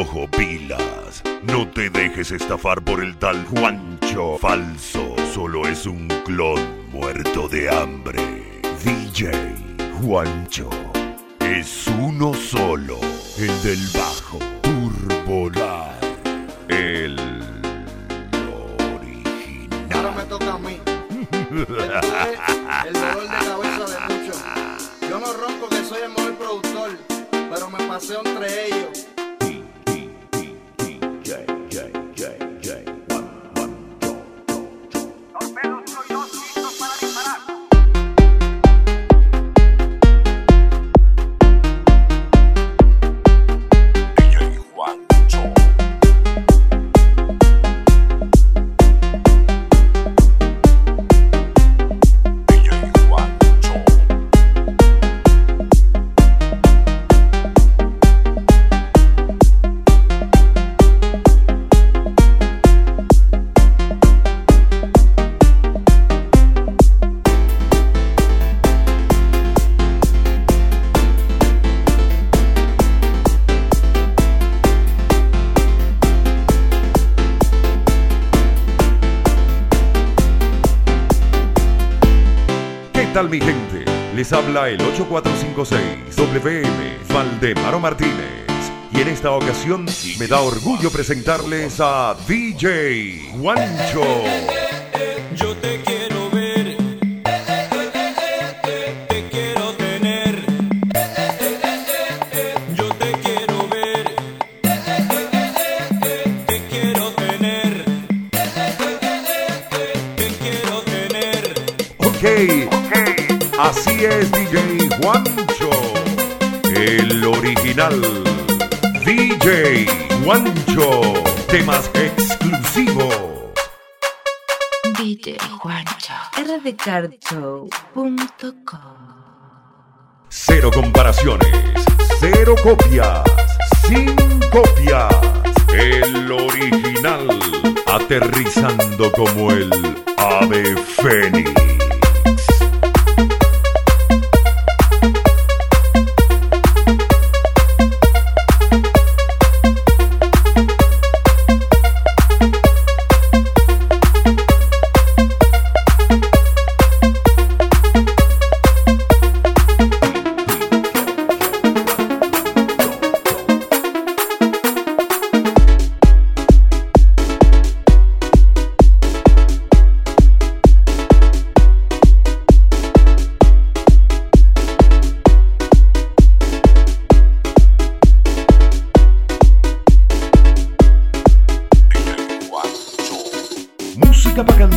Ojo, pilas. No te dejes estafar por el tal Juancho falso. Solo es un clon muerto de hambre. DJ Juancho es uno solo. El del bajo. Tal mi gente? Les habla el 8456 WM Valdemaro Martínez. Y en esta ocasión me da orgullo presentarles a DJ Juancho. Yo te quiero así es DJ Juancho, el original. DJ Juancho, temas exclusivos. DJ Juancho. rdcardshow.com Cero comparaciones, cero copias, sin copias. El original, aterrizando como el ave fénix.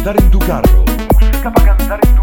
Cantar en tu carro. En tu carro.